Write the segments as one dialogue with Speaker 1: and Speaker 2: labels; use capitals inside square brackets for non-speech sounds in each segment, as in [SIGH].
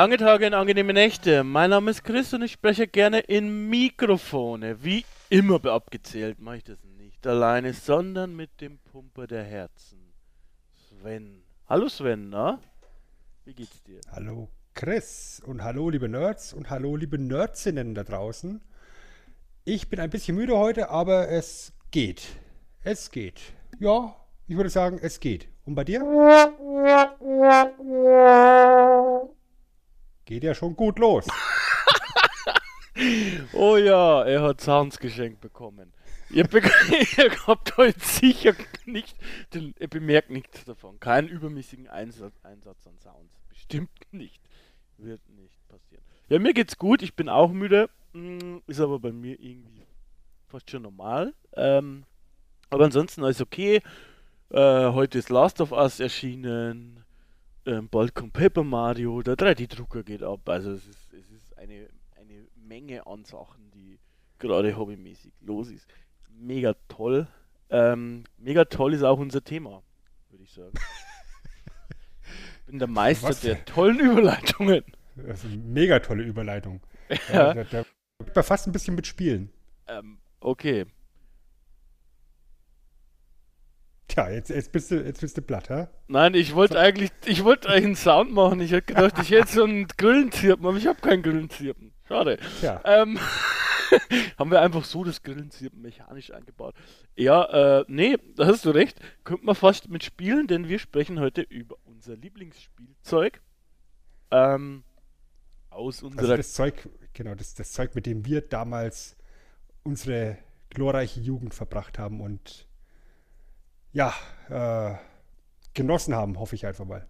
Speaker 1: Lange Tage und angenehme Nächte. Mein Name ist Chris und ich spreche gerne in Mikrofone. Wie immer abgezählt mache ich das nicht alleine, sondern mit dem Pumper der Herzen. Sven. Hallo Sven, na? Wie geht's dir?
Speaker 2: Hallo Chris und hallo liebe Nerds und hallo liebe Nerdsinnen da draußen. Ich bin ein bisschen müde heute, aber es geht. Es geht. Ja, ich würde sagen, es geht. Und bei dir? [LAUGHS] Geht ja schon gut los. [LAUGHS]
Speaker 1: oh ja, er hat Sounds geschenkt bekommen. Ihr, be [LAUGHS] ihr habt heute sicher nicht, den, ihr bemerkt nichts davon. Keinen übermäßigen Einsatz, Einsatz an Sounds. Bestimmt nicht. Wird nicht passieren. Ja, mir geht's gut. Ich bin auch müde. Hm, ist aber bei mir irgendwie fast schon normal. Ähm, aber ansonsten alles okay. Äh, heute ist Last of Us erschienen ähm, bald kommt Paper Mario, der 3D-Drucker geht ab. Also es ist, es ist eine, eine Menge an Sachen, die gerade hobbymäßig los ist. Mega toll. Ähm, mega toll ist auch unser Thema, würde ich sagen. bin der Meister Was? der tollen Überleitungen.
Speaker 2: Das ist eine mega tolle Überleitung. Ja. Da, da, da fast ein bisschen mitspielen.
Speaker 1: Ähm, okay.
Speaker 2: Tja, jetzt, jetzt, bist, du, jetzt bist du platt, hä?
Speaker 1: Nein, ich wollte so. eigentlich, ich wollte eigentlich einen Sound machen. Ich hätte gedacht, ich hätte so einen Grillenzirpen, aber ich habe keinen Grillenzirpen. Schade. Tja. Ähm, [LAUGHS] haben wir einfach so das Grillenzirpen mechanisch eingebaut. Ja, äh, nee, da hast du recht. Könnte man fast mitspielen, denn wir sprechen heute über unser Lieblingsspielzeug. Ähm, aus unserer. Also
Speaker 2: das Zeug, genau, das, das Zeug, mit dem wir damals unsere glorreiche Jugend verbracht haben und ja, äh, genossen haben, hoffe ich einfach mal.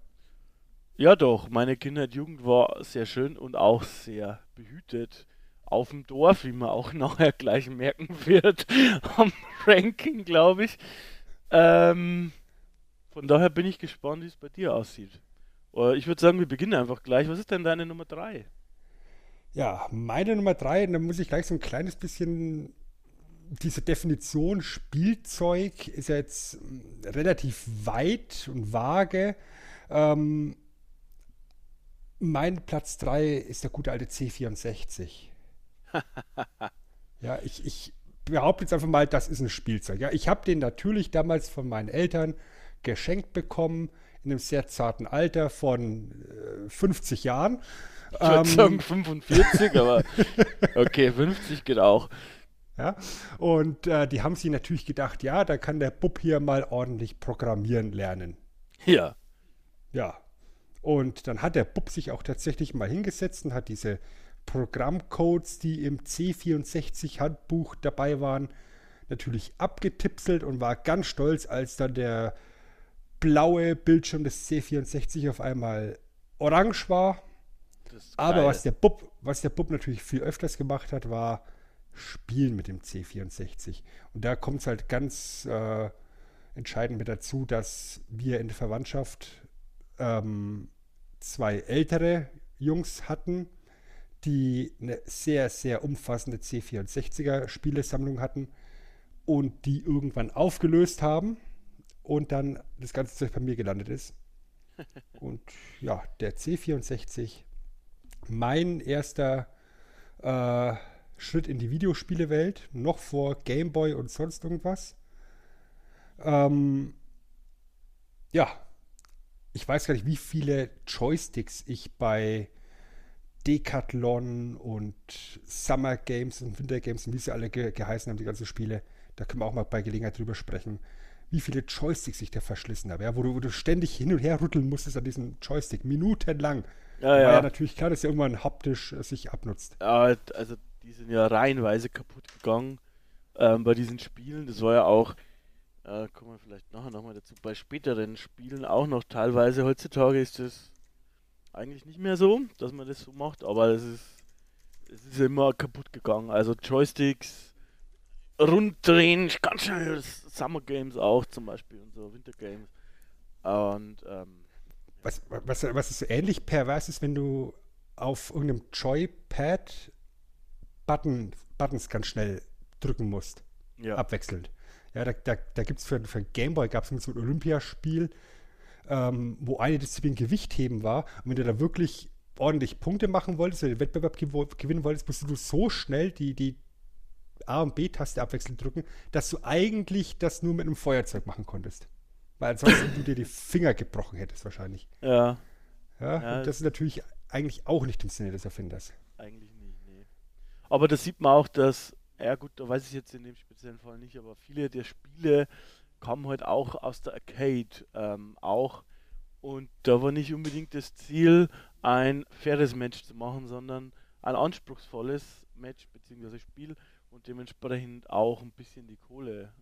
Speaker 1: Ja, doch. Meine Kindheit, Jugend war sehr schön und auch sehr behütet. Auf dem Dorf, wie man auch [LAUGHS] nachher gleich merken wird, [LAUGHS] am Ranking, glaube ich. Ähm, von daher bin ich gespannt, wie es bei dir aussieht. Ich würde sagen, wir beginnen einfach gleich. Was ist denn deine Nummer 3?
Speaker 2: Ja, meine Nummer 3, da muss ich gleich so ein kleines bisschen diese Definition Spielzeug ist ja jetzt hm, relativ weit und vage. Ähm, mein Platz 3 ist der gute alte C64. [LAUGHS] ja, ich, ich behaupte jetzt einfach mal, das ist ein Spielzeug. Ja, ich habe den natürlich damals von meinen Eltern geschenkt bekommen, in einem sehr zarten Alter von äh, 50 Jahren.
Speaker 1: Ich würde ähm, sagen 45, aber [LAUGHS] okay, 50 geht auch.
Speaker 2: Ja? Und äh, die haben sich natürlich gedacht, ja, da kann der Bub hier mal ordentlich programmieren lernen.
Speaker 1: Ja.
Speaker 2: Ja. Und dann hat der Bub sich auch tatsächlich mal hingesetzt und hat diese Programmcodes, die im C64-Handbuch dabei waren, natürlich abgetipselt und war ganz stolz, als dann der blaue Bildschirm des C64 auf einmal orange war. Aber was der Bub, was der Bub natürlich viel öfters gemacht hat, war spielen mit dem C64. Und da kommt es halt ganz äh, entscheidend mit dazu, dass wir in der Verwandtschaft ähm, zwei ältere Jungs hatten, die eine sehr, sehr umfassende C64er Spielesammlung hatten und die irgendwann aufgelöst haben und dann das ganze Zeug bei mir gelandet ist. [LAUGHS] Und ja, der C64, mein erster äh, Schritt in die Videospielewelt, noch vor Gameboy und sonst irgendwas. Ähm, ja, ich weiß gar nicht, wie viele Joysticks ich bei Decathlon und Summer Games und Winter Games und wie sie alle ge geheißen haben, die ganzen Spiele, da können wir auch mal bei Gelegenheit drüber sprechen, wie viele Joysticks ich da verschlissen habe, ja, wo, du, wo du ständig hin und her rütteln musstest an diesem Joystick, minutenlang. Ja, War ja. ja natürlich klar, dass er irgendwann haptisch äh, sich abnutzt.
Speaker 1: Ja, also die sind ja reihenweise kaputt gegangen ähm, bei diesen Spielen. Das war ja auch, Äh, kommen wir vielleicht nachher nochmal dazu. Bei späteren Spielen auch noch teilweise. Heutzutage ist es eigentlich nicht mehr so, dass man das so macht, aber es ist, es ist immer kaputt gegangen. Also Joysticks runddrehen, ganz schnell Summer Games auch zum Beispiel und so, Winter Games. Und ähm,
Speaker 2: Was, was, was ist so ähnlich pervers ist, wenn du auf irgendeinem Joypad Button, Buttons ganz schnell drücken musst,
Speaker 1: ja.
Speaker 2: abwechselnd. Ja, da, da, da gibt es für, für Gameboy gab es so ein Olympiaspiel, ähm, wo eine Disziplin Gewichtheben war. Und wenn du da wirklich ordentlich Punkte machen wolltest, oder den Wettbewerb gew gewinnen wolltest, musst du so schnell die, die A- und B-Taste abwechselnd drücken, dass du eigentlich das nur mit einem Feuerzeug machen konntest. Weil ansonsten [LAUGHS] du dir die Finger gebrochen hättest wahrscheinlich.
Speaker 1: ja,
Speaker 2: Ja,
Speaker 1: Ja.
Speaker 2: und das ist natürlich eigentlich auch nicht im Sinne des Erfinders.
Speaker 1: Aber da sieht man auch, dass, ja gut, da weiß ich jetzt in dem speziellen Fall nicht, aber viele der Spiele kamen halt auch aus der Arcade ähm, auch. Und da war nicht unbedingt das Ziel, ein faires Match zu machen, sondern ein anspruchsvolles Match bzw. Spiel und dementsprechend auch ein bisschen die Kohle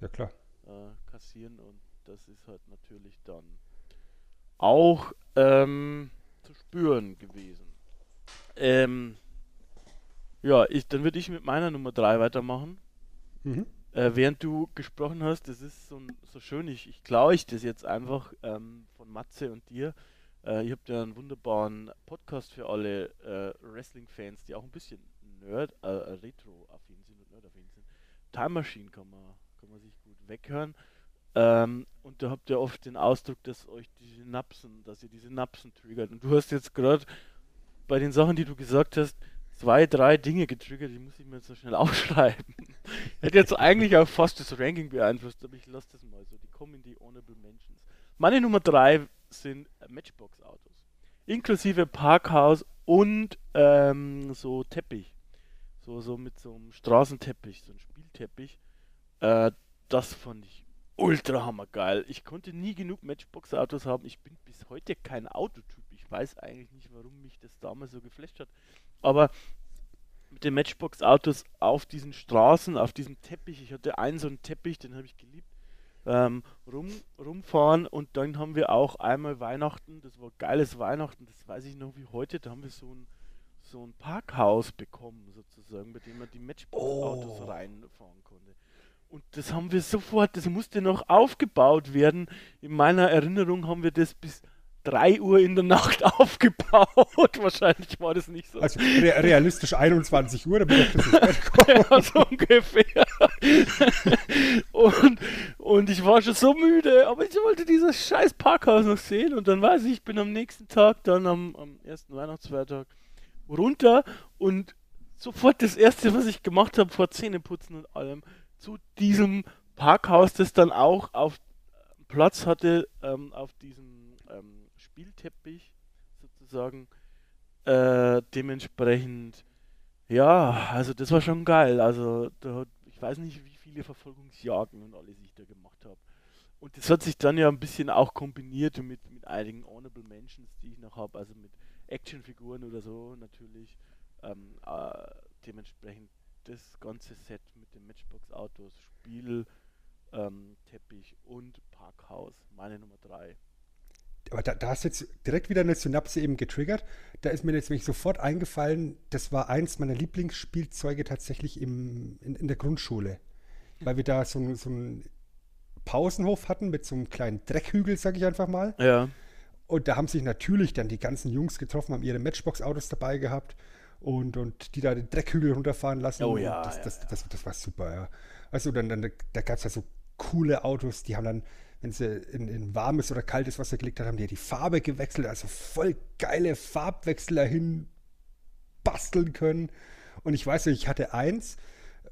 Speaker 2: Ja, klar.
Speaker 1: einzukassieren. Und das ist halt natürlich dann auch ähm, zu spüren gewesen. Ähm, ja, ich, dann würde ich mit meiner Nummer 3 weitermachen.
Speaker 2: Mhm.
Speaker 1: Äh, während du gesprochen hast, das ist so, so schön, ich, ich klaue ich das jetzt einfach ähm, von Matze und dir. Äh, ihr habt ja einen wunderbaren Podcast für alle äh, Wrestling-Fans, die auch ein bisschen Nerd, äh, Retro-affin sind und Nerd-affin sind. Time Machine kann man, kann man sich gut weghören. Ähm, und da habt ihr oft den Ausdruck, dass euch die Synapsen, dass ihr die Synapsen triggert. Und du hast jetzt gerade bei den Sachen, die du gesagt hast, zwei, drei Dinge getriggert, die muss ich mir jetzt so schnell [LAUGHS] aufschreiben. Hätte jetzt eigentlich auch fast das Ranking beeinflusst, aber ich lasse das mal so. Die kommen in die Honorable Mentions. Meine Nummer drei sind Matchbox-Autos. Inklusive Parkhaus und ähm, so Teppich. So, so mit so einem Straßenteppich, so ein Spielteppich. Äh, das fand ich ultra hammergeil. Ich konnte nie genug Matchbox-Autos haben. Ich bin bis heute kein Autotyp. Ich weiß eigentlich nicht, warum mich das damals so geflasht hat. Aber mit den Matchbox-Autos auf diesen Straßen, auf diesem Teppich, ich hatte einen so einen Teppich, den habe ich geliebt, ähm, rum, rumfahren und dann haben wir auch einmal Weihnachten, das war geiles Weihnachten, das weiß ich noch wie heute, da haben wir so ein, so ein Parkhaus bekommen, sozusagen, bei dem man die Matchbox-Autos
Speaker 2: Oh.
Speaker 1: reinfahren konnte. Und das haben wir sofort, das musste noch aufgebaut werden. In meiner Erinnerung haben wir das bis 3 Uhr in der Nacht [LAUGHS] aufgebaut. Wahrscheinlich war das nicht so.
Speaker 2: Also re realistisch 21 Uhr, damit ich das ins [LAUGHS] Bett.
Speaker 1: Ja, so ungefähr. und, und ich war schon so müde, aber ich wollte dieses scheiß Parkhaus noch sehen. Und dann weiß ich, ich bin am nächsten Tag, dann am, am ersten Weihnachtsfeiertag, runter und sofort das erste, was ich gemacht habe, vor Zähneputzen und allem, zu diesem Parkhaus, das dann auch auf Platz hatte, ähm, auf diesem Spielteppich sozusagen. Äh, dementsprechend, ja, also das war schon geil. Also da ich weiß nicht, wie viele Verfolgungsjagden und alles ich da gemacht habe. Und das hat sich dann ja ein bisschen auch kombiniert mit, mit einigen Honorable Mentions, die ich noch habe, also mit Actionfiguren oder so natürlich. Ähm, äh, dementsprechend das ganze Set mit den Matchbox-Autos, Spiel, ähm, Teppich und Parkhaus, meine Nummer 3.
Speaker 2: Aber da, da hast du jetzt direkt wieder eine Synapse eben getriggert. Da ist mir jetzt nämlich sofort eingefallen, das war eins meiner Lieblingsspielzeuge tatsächlich im, in, in der Grundschule. Weil wir da so, einen- so einen Pausenhof hatten mit so einem kleinen Dreckhügel, sag ich einfach mal.
Speaker 1: Ja.
Speaker 2: Und da haben sich natürlich dann die ganzen Jungs getroffen, haben ihre Matchbox-Autos dabei gehabt und, und die da den Dreckhügel runterfahren lassen.
Speaker 1: Oh ja,
Speaker 2: Das,
Speaker 1: ja,
Speaker 2: das. Das, das, war super, ja. Also dann, dann da gab es ja so coole Autos, die haben dann, wenn sie in, in warmes oder kaltes Wasser gelegt haben, haben die die Farbe gewechselt, also voll geile Farbwechsel dahin basteln können. Und ich weiß nicht, ich hatte eins,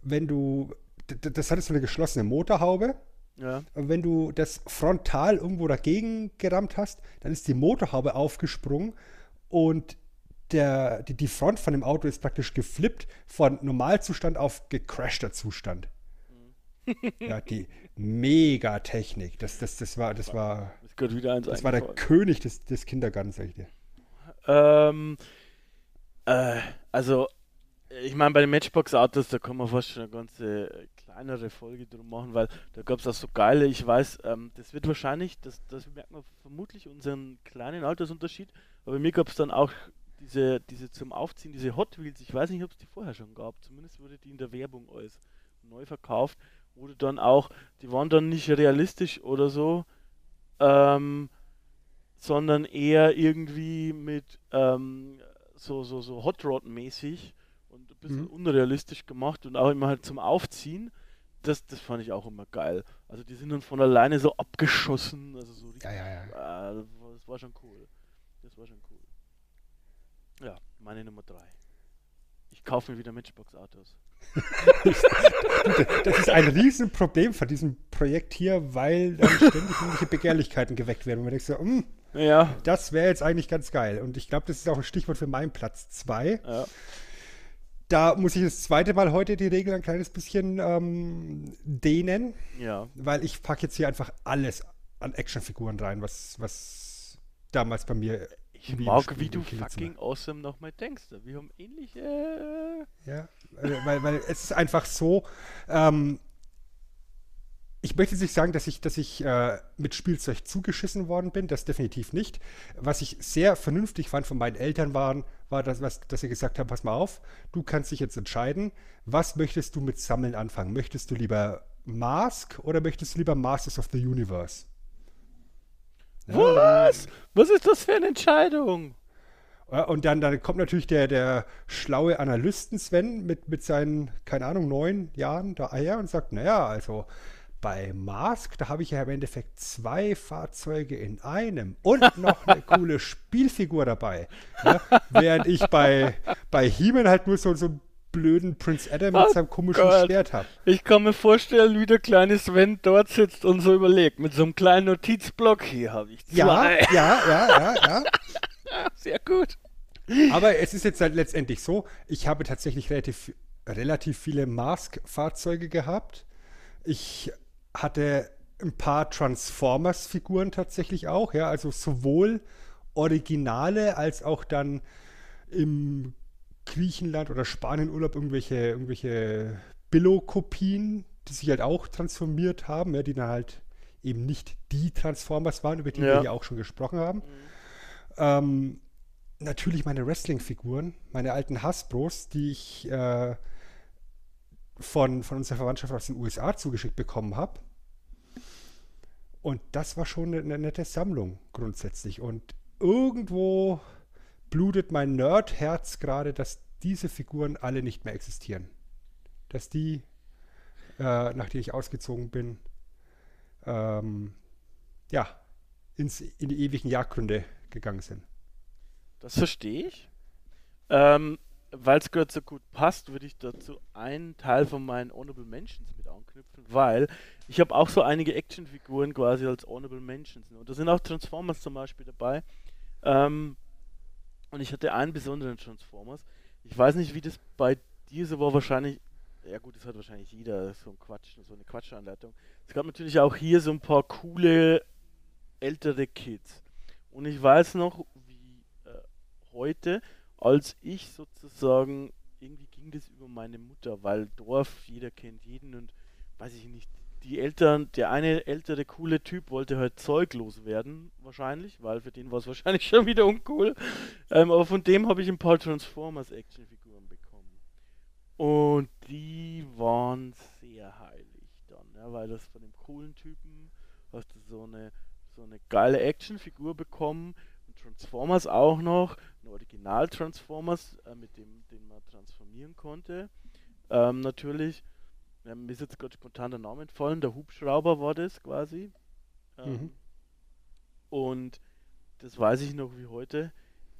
Speaker 2: wenn du, das hatte so eine geschlossene Motorhaube,
Speaker 1: Ja.
Speaker 2: und wenn du das frontal irgendwo dagegen gerammt hast, dann ist die Motorhaube aufgesprungen und der, die, die Front von dem Auto ist praktisch geflippt von Normalzustand auf gecrashter Zustand. Ja, die Megatechnik. Das, das, das war, das war,
Speaker 1: gerade wieder eins
Speaker 2: das war der. König des, des Kindergartens, sag ich dir.
Speaker 1: Ähm, äh, also, ich meine, bei den Matchbox-Autos, da kann man fast schon eine ganze kleinere Folge drum machen, weil da gab es auch so geile, ich weiß, ähm, das wird wahrscheinlich, das, das merkt man vermutlich unseren kleinen Altersunterschied, aber mir gab es dann auch diese, diese zum Aufziehen, diese Hot Wheels, ich weiß nicht, ob es die vorher schon gab, zumindest wurde die in der Werbung als neu verkauft, wurde dann auch, die waren dann nicht realistisch oder so, ähm, sondern eher irgendwie mit ähm, so, so, so Hot Rod mäßig und ein bisschen
Speaker 2: Mhm.
Speaker 1: unrealistisch gemacht und auch immer halt zum Aufziehen. Das, das fand ich auch immer geil. Also die sind dann von alleine so abgeschossen, also so richtig.
Speaker 2: Ja, ja, ja.
Speaker 1: Das war- das war schon cool. Das war schon cool. Ja, meine Nummer drei. Ich kaufe mir wieder Matchbox-Autos. [LAUGHS]
Speaker 2: Das ist ein Riesenproblem von diesem Projekt hier, weil dann ständig irgendwelche Begehrlichkeiten geweckt werden. Und man denkt so, "Hm,
Speaker 1: Ja,
Speaker 2: das wäre jetzt eigentlich ganz geil. Und ich glaube, das ist auch ein Stichwort für meinen Platz 2.
Speaker 1: ja.
Speaker 2: Da muss ich das zweite Mal heute die Regel ein kleines bisschen ähm, dehnen,
Speaker 1: Ja.
Speaker 2: weil ich packe jetzt hier einfach alles an Actionfiguren rein, was, was damals bei mir
Speaker 1: Ich
Speaker 2: Wie
Speaker 1: mag, wie du fucking awesome nochmal denkst. Wir haben ähnliche. äh,
Speaker 2: Ja, äh, weil, weil es ist einfach so, ähm, ich möchte jetzt nicht sagen, dass ich, dass ich äh, mit Spielzeug zugeschissen worden bin, das definitiv nicht. Was ich sehr vernünftig fand von meinen Eltern waren, war das, was, dass sie gesagt haben, pass mal auf, du kannst dich jetzt entscheiden, was möchtest du mit Sammeln anfangen? Möchtest du lieber Mask oder möchtest du lieber Masters of the Universe?
Speaker 1: Was? Was ist das für eine Entscheidung?
Speaker 2: Und dann, dann kommt natürlich der, der schlaue Analysten Sven mit, mit seinen, keine Ahnung, neun Jahren da Eier und sagt, naja, also bei Mask, da habe ich ja im Endeffekt zwei Fahrzeuge in einem und [LAUGHS] noch eine coole Spielfigur dabei. Ja, während ich bei, bei He-Man halt nur so, so einen blöden Prince Adam mit
Speaker 1: Oh
Speaker 2: seinem komischen
Speaker 1: Gott.
Speaker 2: Schwert habe.
Speaker 1: Ich kann mir vorstellen, wie der kleine Sven dort sitzt und so überlegt. Mit so einem kleinen Notizblock. Hier habe ich
Speaker 2: Ja,
Speaker 1: zwei.
Speaker 2: ja, ja, ja, ja. [LAUGHS]
Speaker 1: Sehr gut.
Speaker 2: Aber es ist jetzt halt letztendlich so, ich habe tatsächlich relativ, relativ viele Mask-Fahrzeuge gehabt. Ich hatte ein paar Transformers-Figuren tatsächlich auch, ja, also sowohl Originale als auch dann im Griechenland oder Spanienurlaub irgendwelche, irgendwelche Billo-Kopien, die sich halt auch transformiert haben, ja, die dann halt eben nicht die Transformers waren, über die
Speaker 1: Ja.
Speaker 2: wir ja auch schon gesprochen haben. Ähm, natürlich meine Wrestling-Figuren, meine alten Hasbros, die ich äh, von, von unserer Verwandtschaft aus den USA zugeschickt bekommen habe. Und das war schon eine, eine nette Sammlung grundsätzlich. Und irgendwo blutet mein Nerd-Herz gerade, dass diese Figuren alle nicht mehr existieren. Dass die, äh, nachdem ich ausgezogen bin, ähm, ja, ins, in die ewigen Jagdgründe gegangen sind.
Speaker 1: Das verstehe ich. Ähm, Weil es gerade so gut passt, würde ich dazu einen Teil von meinen Honorable Mentions mit anknüpfen, weil ich habe auch so einige Actionfiguren quasi als Honorable Mentions. Und da sind auch Transformers zum Beispiel dabei. Ähm, und ich hatte einen besonderen Transformers. Ich weiß nicht, wie das bei dir so war, wahrscheinlich. Ja gut, das hat wahrscheinlich jeder so ein Quatsch, so eine Quatschanleitung. Es gab natürlich auch hier so ein paar coole ältere Kids. Und ich weiß noch, wie äh, heute, als ich sozusagen, irgendwie ging das über meine Mutter, weil Dorf, jeder kennt jeden und weiß ich nicht, die Eltern, der eine ältere coole Typ wollte halt zeuglos werden, wahrscheinlich, weil für den war es [LAUGHS] wahrscheinlich schon wieder uncool. Ähm, aber von dem habe ich ein paar Transformers Actionfiguren bekommen. Und die waren sehr heilig dann, ja, weil das von dem coolen Typen hast du so eine, so eine geile Actionfigur bekommen. Transformers auch noch, ein Original Transformers, äh, mit dem den man transformieren konnte. Ähm, natürlich, ja, mir ist jetzt gerade spontan der Name entfallen, der Hubschrauber war das quasi. Ähm,
Speaker 2: Mhm.
Speaker 1: Und das weiß ich noch wie heute.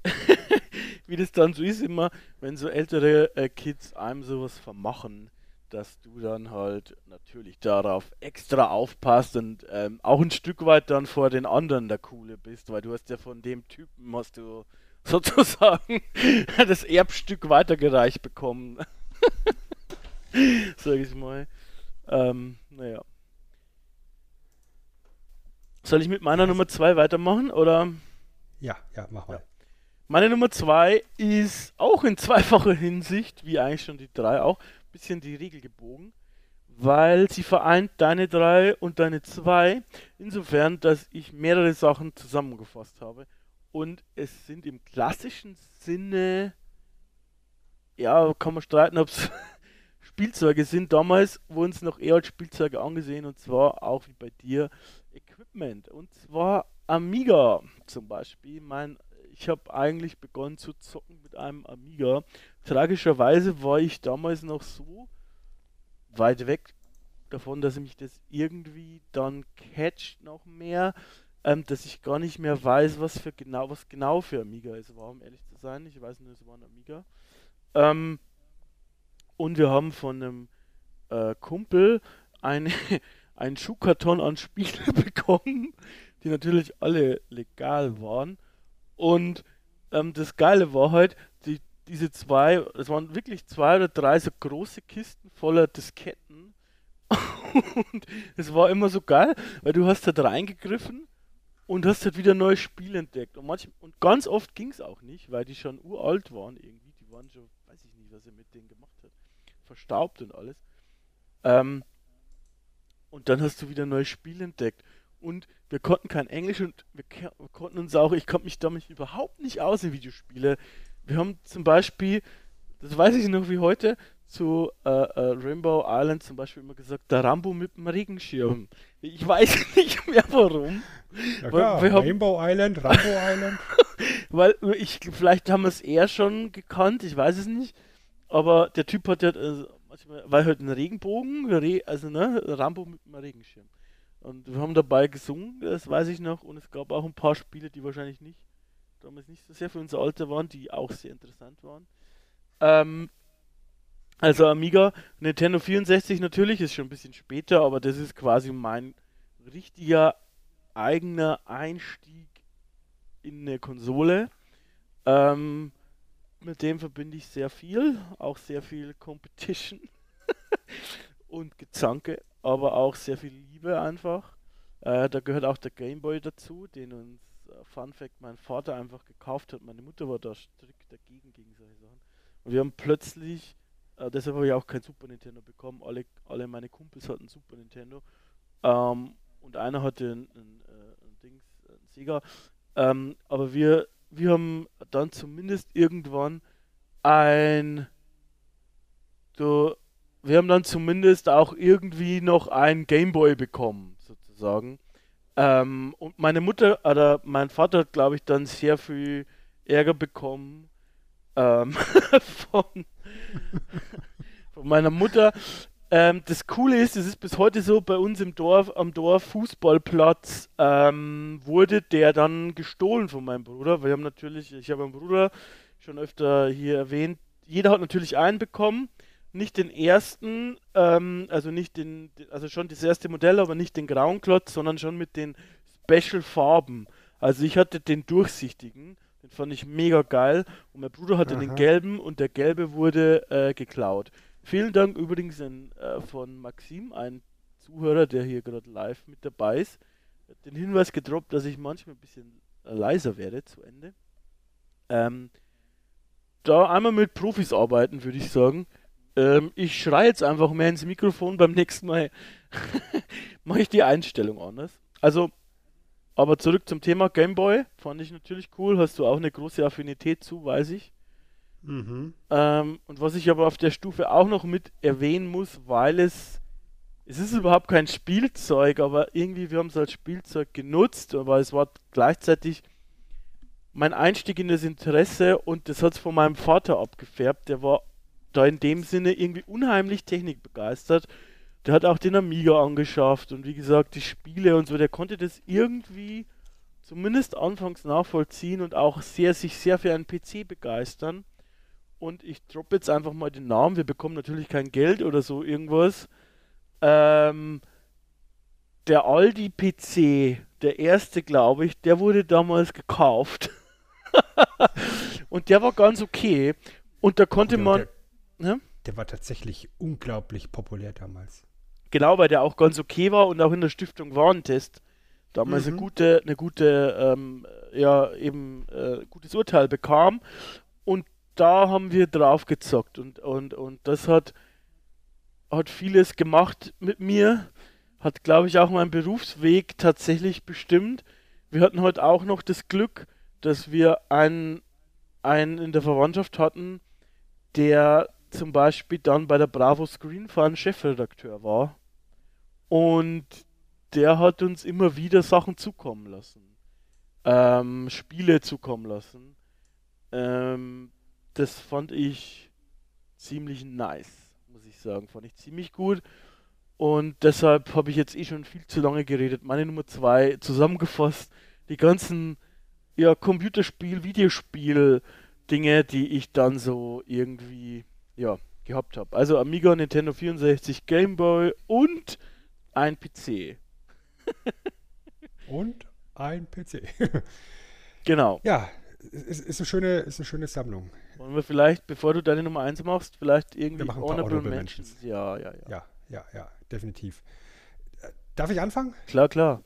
Speaker 1: [LAUGHS] wie das dann so ist immer, wenn so ältere äh, Kids einem sowas vermachen, dass du dann halt natürlich darauf extra aufpasst und ähm, auch ein Stück weit dann vor den anderen der Coole bist, weil du hast ja von dem Typen hast du [LAUGHS] sozusagen das Erbstück weitergereicht bekommen. [LAUGHS] Sag ich mal. Ähm, naja. Soll ich mit meiner Nummer 2 weitermachen oder?
Speaker 2: Ja, ja, mach mal.
Speaker 1: Meine Nummer 2 ist auch in zweifacher Hinsicht, wie eigentlich schon die drei auch, ein bisschen die Regel gebogen, weil sie vereint deine drei und deine zwei, insofern, dass ich mehrere Sachen zusammengefasst habe. Und es sind im klassischen Sinne, ja, kann man streiten, ob es Spielzeuge sind. Damals wurden es noch eher als Spielzeuge angesehen und zwar auch wie bei dir Equipment. Und zwar Amiga zum Beispiel. Mein, ich habe eigentlich begonnen zu zocken mit einem Amiga. Tragischerweise war ich damals noch so weit weg davon, dass mich das irgendwie dann catcht noch mehr, ähm, dass ich gar nicht mehr weiß, was für genau, was genau für Amiga es war, um ehrlich zu sein. Ich weiß nur, es war ein Amiga. Ähm, und wir haben von einem äh, Kumpel eine, [LAUGHS] einen Schuhkarton an Spiele [LAUGHS] bekommen, die natürlich alle legal waren. Und ähm, das Geile war halt, die, diese zwei, es waren wirklich zwei oder drei so große Kisten voller Disketten. [LAUGHS] und es war immer so geil, weil du hast halt reingegriffen und hast halt wieder neues Spiel entdeckt. Und, manch, und ganz oft ging es auch nicht, weil die schon uralt waren irgendwie. Die waren schon, weiß ich nicht, was er mit denen gemacht hat. Verstaubt und alles. Ähm, und dann hast du wieder neues Spiel entdeckt. Und wir konnten kein Englisch und wir, wir konnten uns auch, ich konnte mich damit überhaupt nicht aus in Videospiele. Wir haben zum Beispiel, das weiß ich noch wie heute, zu äh, äh, Rainbow Island zum Beispiel immer gesagt, der Rambo mit dem Regenschirm. Ich weiß [LAUGHS] nicht mehr warum.
Speaker 2: Ja klar,
Speaker 1: haben-
Speaker 2: Rainbow Island, Rambo [LAUGHS] Island.
Speaker 1: Weil ich, vielleicht haben wir es eher schon gekannt, ich weiß es nicht. Aber der Typ hat ja, äh, manchmal, weil halt ein Regenbogen, Re, also ne, Rambo mit einem Regenschirm. Und wir haben dabei gesungen, das weiß ich noch. Und es gab auch ein paar Spiele, die wahrscheinlich nicht, damals nicht so sehr für unser Alter waren, die auch sehr interessant waren. Ähm, also Amiga, Nintendo 64 natürlich, ist schon ein bisschen später, aber das ist quasi mein richtiger eigener Einstieg in eine Konsole. Ähm, mit dem verbinde ich sehr viel, auch sehr viel Competition [LAUGHS] und Gezanke, aber auch sehr viel Liebe einfach. Äh, da gehört auch der Gameboy dazu, den uns, äh, Fun Fact, mein Vater einfach gekauft hat. Meine Mutter war da strikt dagegen gegen solche Sachen. Und wir haben plötzlich, äh, deshalb habe ich auch kein Super Nintendo bekommen, alle, alle meine Kumpels hatten Super Nintendo. Ähm, und einer hatte ein, ein, äh, ein Dings, ein Sega. Ähm, aber wir, wir haben dann zumindest irgendwann ein so, wir haben dann zumindest auch irgendwie noch ein Gameboy bekommen, sozusagen. Ähm, und meine Mutter, oder mein Vater hat, glaube ich, dann sehr viel Ärger bekommen ähm, [LAUGHS] von, von meiner Mutter. Ähm, das Coole ist, es ist bis heute so, bei uns im Dorf, am Dorf Fußballplatz ähm, wurde der dann gestohlen von meinem Bruder. Wir haben natürlich, ich habe meinen Bruder schon öfter hier erwähnt, jeder hat natürlich einen bekommen. Nicht den ersten, ähm, also nicht den, also schon das erste Modell, aber nicht den grauen Klotz, sondern schon mit den Special Farben. Also ich hatte den durchsichtigen, den fand ich mega geil. Und mein Bruder hatte den
Speaker 2: Aha.
Speaker 1: gelben und der gelbe wurde äh, geklaut. Vielen Dank übrigens an, äh, von Maxim, ein Zuhörer, der hier gerade live mit dabei ist. Hat Den Hinweis gedroppt, dass ich manchmal ein bisschen äh, leiser werde zu Ende. Ähm, da einmal mit Profis arbeiten, würde ich sagen. Ähm, ich schreie jetzt einfach mehr ins Mikrofon. Beim nächsten Mal [LAUGHS] mache ich die Einstellung anders. Also, aber zurück zum Thema Gameboy. Fand ich natürlich cool. Hast du auch eine große Affinität zu, weiß ich.
Speaker 2: Mhm.
Speaker 1: Ähm, und was ich aber auf der Stufe auch noch mit erwähnen muss, weil es es ist überhaupt kein Spielzeug, aber irgendwie wir haben es als Spielzeug genutzt, aber es war gleichzeitig mein Einstieg in das Interesse und das hat es von meinem Vater abgefärbt. Der war da in dem Sinne irgendwie unheimlich technikbegeistert. Der hat auch den Amiga angeschafft und wie gesagt die Spiele und so. Der konnte das irgendwie zumindest anfangs nachvollziehen und auch sehr sich sehr für einen PC begeistern. Und ich droppe jetzt einfach mal den Namen. Wir bekommen natürlich kein Geld oder so irgendwas. Ähm, der Aldi PC, der erste, glaube ich, der wurde damals gekauft. [LAUGHS] und der war ganz okay. Und da konnte
Speaker 2: Der-
Speaker 1: man,
Speaker 2: Der,
Speaker 1: ne?
Speaker 2: der war tatsächlich unglaublich populär damals.
Speaker 1: genau, weil der auch ganz okay war und auch in der Stiftung Warentest damals eine
Speaker 2: Mhm.
Speaker 1: gute, eine gute, ähm, ja, eben äh, gutes Urteil bekam. Und da haben wir drauf gezockt und, und, und das hat hat vieles gemacht mit mir, hat, glaube ich, auch meinen Berufsweg tatsächlich bestimmt. Wir hatten heute auch noch das Glück, dass wir einen, einen in der Verwandtschaft hatten, der zum Beispiel dann bei der Bravo Screen Fun Chefredakteur war. Und der hat uns immer wieder Sachen zukommen lassen. Ähm, Spiele zukommen lassen. Ähm, das fand ich ziemlich nice, muss ich sagen. Fand ich ziemlich gut. Und deshalb habe ich jetzt eh schon viel zu lange geredet. Meine Nummer zwei zusammengefasst. Die ganzen ja, Computerspiel, Videospiel Dinge, die ich dann so irgendwie ja, gehabt habe. Also Amiga, Nintendo 64, Game Boy und ein PC. [LAUGHS]
Speaker 2: und ein PC.
Speaker 1: genau.
Speaker 2: Ja, ist, ist, eine schöne, ist eine schöne Sammlung.
Speaker 1: Wollen wir vielleicht, bevor du deine Nummer 1 machst, vielleicht irgendwie
Speaker 2: Honorable, Honorable Mentions.
Speaker 1: Mentions. Ja, ja, ja.
Speaker 2: Ja, ja, ja, definitiv. Darf ich anfangen?
Speaker 1: Klar, klar.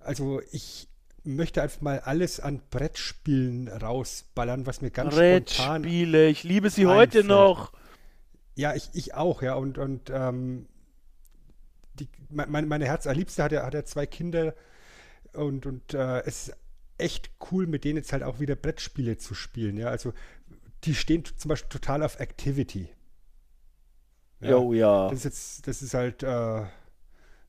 Speaker 2: Also ich möchte einfach mal alles an Brettspielen rausballern, was mir ganz
Speaker 1: spontan Brettspiele, ich liebe sie einfällt. heute noch.
Speaker 2: Ja, ich, ich auch, ja. Und, und ähm, die, meine, meine Herzallerliebste hat ja, hat ja zwei Kinder und, und äh, es ist echt cool, mit denen jetzt halt auch wieder Brettspiele zu spielen. Ja, also die stehen zum Beispiel total auf Activity.
Speaker 1: Ja, jo, ja.
Speaker 2: Das ist jetzt, das ist halt äh,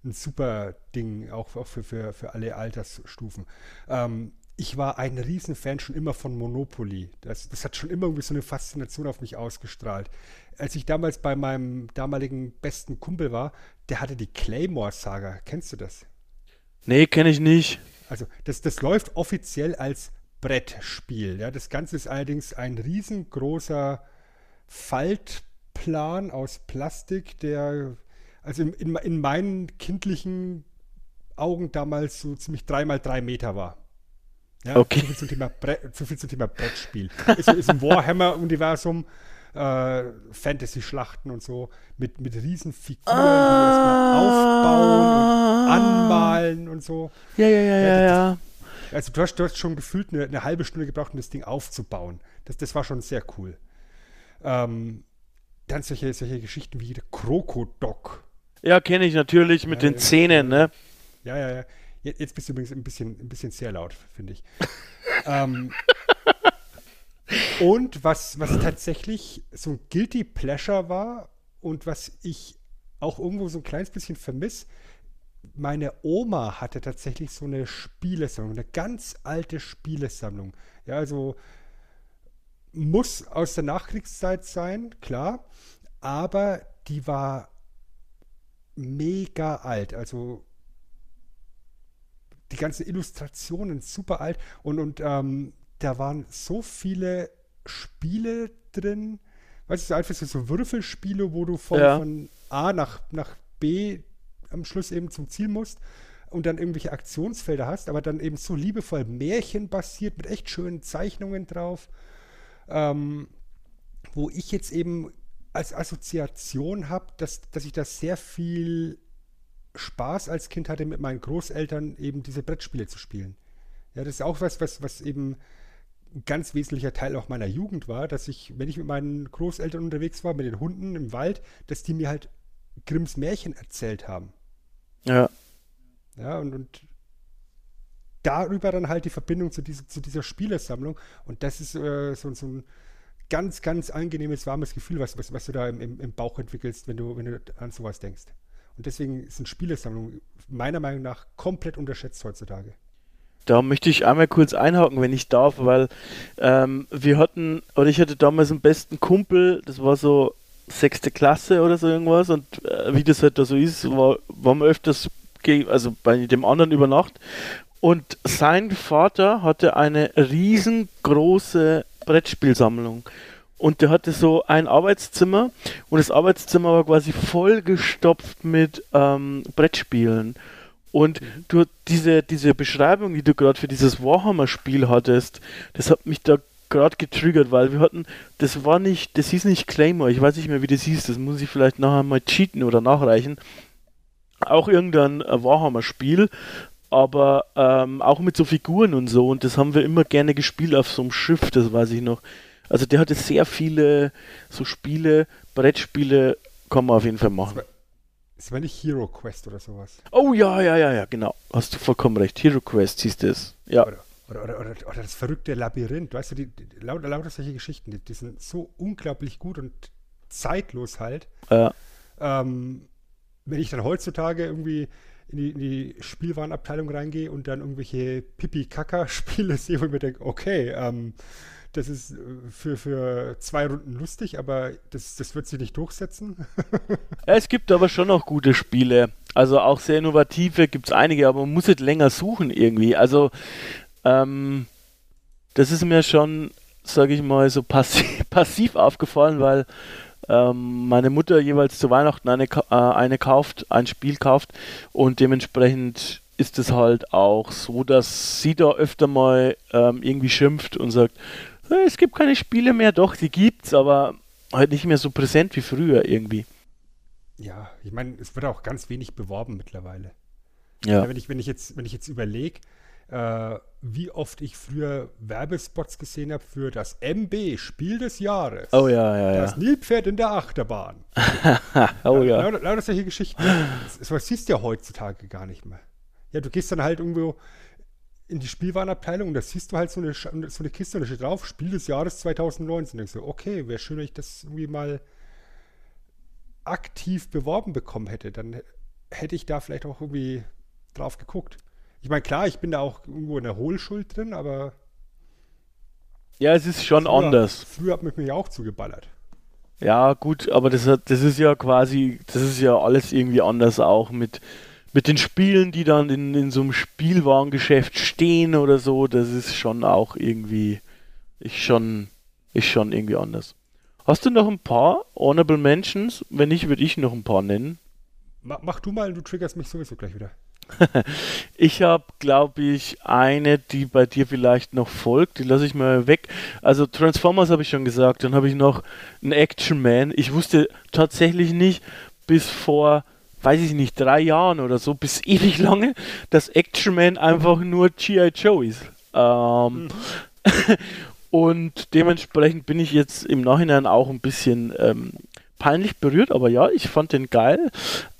Speaker 2: ein super Ding, auch, auch für, für, für alle Altersstufen. Ähm, ich war ein Riesenfan schon immer von Monopoly. Das, das hat schon immer irgendwie so eine Faszination auf mich ausgestrahlt. Als ich damals bei meinem damaligen besten Kumpel war, der hatte die Claymore-Saga. Kennst du das?
Speaker 1: Nee, kenne ich nicht.
Speaker 2: Also, das, das läuft offiziell als Brettspiel. Ja, das Ganze ist allerdings ein riesengroßer Faltplan aus Plastik, der also in, in, in meinen kindlichen Augen damals so ziemlich drei mal drei Meter war. Ja,
Speaker 1: okay.
Speaker 2: So viel zum Thema, Bre so viel zum Thema Brettspiel. ist, ist im Warhammer-Universum äh, Fantasy-Schlachten und so mit, mit riesen Figuren, ah, die aufbauen und anmalen und so.
Speaker 1: Ja, ja, ja, ja, ja.
Speaker 2: Also du hast, du hast schon gefühlt eine, eine, halbe Stunde gebraucht, um das Ding aufzubauen. Das, das war schon sehr cool. Ähm, dann solche, solche Geschichten wie der Krokodok.
Speaker 1: Ja, kenne ich natürlich mit ja, den ja, Zähnen, ne?
Speaker 2: Ja, ja, ja. Jetzt bist du übrigens ein bisschen, ein bisschen sehr laut, finde ich. [LAUGHS] ähm, und was, was tatsächlich so ein Guilty Pleasure war und was ich auch irgendwo so ein kleines bisschen vermisse, meine Oma hatte tatsächlich so eine Spielesammlung, eine ganz alte Spielesammlung. Ja, also muss aus der Nachkriegszeit sein, klar, aber die war mega alt. Also die ganzen Illustrationen super alt und, und ähm, da waren so viele Spiele drin. Weißt du, einfach so Würfelspiele, wo du von, ja. von A nach, nach B am Schluss eben zum Ziel musst und dann irgendwelche Aktionsfelder hast, aber dann eben so liebevoll märchenbasiert mit echt schönen Zeichnungen drauf, ähm, wo ich jetzt eben als Assoziation habe, dass, dass ich da sehr viel Spaß als Kind hatte, mit meinen Großeltern eben diese Brettspiele zu spielen. Ja, das ist auch was, was, was eben ein ganz wesentlicher Teil auch meiner Jugend war, dass ich, wenn ich mit meinen Großeltern unterwegs war, mit den Hunden im Wald, dass die mir halt Grimms Märchen erzählt haben.
Speaker 1: Ja.
Speaker 2: Ja, und, und darüber dann halt die Verbindung zu, diese, zu dieser Spielesammlung. Und das ist äh, so, so ein ganz, ganz angenehmes, warmes Gefühl, was, was, was du da im, im, im Bauch entwickelst, wenn du, wenn du an sowas denkst. Und deswegen sind Spielesammlungen meiner Meinung nach komplett unterschätzt heutzutage.
Speaker 1: Da möchte ich einmal kurz einhaken, wenn ich darf, weil ähm, wir hatten, oder ich hatte damals einen besten Kumpel, das war so sechste Klasse oder so irgendwas, und äh, wie das halt da so ist, war, waren wir öfters, also bei dem anderen über Nacht. Und sein Vater hatte eine riesengroße Brettspielsammlung. Und der hatte so ein Arbeitszimmer und das Arbeitszimmer war quasi vollgestopft mit ähm, Brettspielen. Und du diese, diese Beschreibung, die du gerade für dieses Warhammer-Spiel hattest, das hat mich da gerade getriggert, weil wir hatten, das war nicht, das hieß nicht Claymore, ich weiß nicht mehr, wie das hieß, das muss ich vielleicht nachher mal cheaten oder nachreichen. Auch irgendein äh, Warhammer-Spiel, aber ähm, auch mit so Figuren und so, und das haben wir immer gerne gespielt auf so einem Schiff, das weiß ich noch. Also der hatte sehr viele so Spiele, Brettspiele kann man auf jeden Fall machen.
Speaker 2: Es war nicht Hero Quest oder sowas.
Speaker 1: Oh ja, ja, ja, ja, genau. Hast du vollkommen recht. Hero Quest hieß das. Ja.
Speaker 2: Oder, oder, oder, oder, oder das verrückte Labyrinth. Weißt du, die, die, lauter, lauter solche Geschichten, die, die sind so unglaublich gut und zeitlos halt.
Speaker 1: Ja.
Speaker 2: Ähm, wenn ich dann heutzutage irgendwie in die, in die Spielwarenabteilung reingehe und dann irgendwelche Pipi-Kaka-Spiele [LAUGHS] sehe, wo ich mir denke, okay, ähm, das ist äh, für, für zwei Runden lustig, aber das, das wird sich nicht durchsetzen. [LAUGHS]
Speaker 1: Es gibt aber schon noch gute Spiele. Also auch sehr innovative gibt es einige, aber man muss nicht länger suchen irgendwie. Also ähm, das ist mir schon, sage ich mal, so passiv, [LAUGHS] passiv aufgefallen, weil ähm, meine Mutter jeweils zu Weihnachten eine, äh, eine kauft, ein Spiel kauft und dementsprechend ist es halt auch so, dass sie da öfter mal ähm, irgendwie schimpft und sagt, "Äh, es gibt keine Spiele mehr, doch, die gibt's, aber halt nicht mehr so präsent wie früher irgendwie.
Speaker 2: ja, ich meine, es wird auch ganz wenig beworben mittlerweile.
Speaker 1: Ja.
Speaker 2: Ja, wenn, ich, wenn, ich jetzt, wenn ich jetzt überlege, äh, wie oft ich früher Werbespots gesehen habe für das MB Spiel des Jahres.
Speaker 1: Oh ja, ja,
Speaker 2: Das
Speaker 1: ja.
Speaker 2: Nilpferd in der Achterbahn. [LAUGHS]
Speaker 1: Oh ja.
Speaker 2: Lauter, lauter solche Geschichten. Das, das siehst du ja heutzutage gar nicht mehr. Ja, du gehst dann halt irgendwo in die Spielwarenabteilung und da siehst du halt so eine, so eine Kiste und da steht drauf, Spiel des Jahres 2019. denkst du, okay, wäre schön, wenn ich das irgendwie mal aktiv beworben bekommen hätte. Dann hätte ich da vielleicht auch irgendwie drauf geguckt. Ich meine, klar, ich bin da auch irgendwo in der Hohlschuld drin, aber
Speaker 1: Ja, es ist schon
Speaker 2: früher,
Speaker 1: anders.
Speaker 2: früher hat mich ja auch zugeballert.
Speaker 1: Ja, gut, aber das, hat, das ist ja quasi, das ist ja alles irgendwie anders auch mit, mit den Spielen, die dann in, in so einem Spielwarengeschäft stehen oder so. Das ist schon auch irgendwie, ist schon, ist schon irgendwie anders. Hast du noch ein paar Honorable Mentions? Wenn nicht, würde ich noch ein paar nennen.
Speaker 2: Ma, mach du mal, du triggerst mich sowieso gleich wieder. [LAUGHS]
Speaker 1: Ich habe, glaube ich, eine, die bei dir vielleicht noch folgt. Die lasse ich mal weg. Also Transformers habe ich schon gesagt. Dann habe ich noch einen Action Man. Ich wusste tatsächlich nicht bis vor, weiß ich nicht, drei Jahren oder so, bis [LAUGHS] ewig lange, dass Action Man einfach nur G.I. Joe ist. Ähm, [LAUGHS] und dementsprechend bin ich jetzt im Nachhinein auch ein bisschen ähm, peinlich berührt, aber ja, ich fand den geil.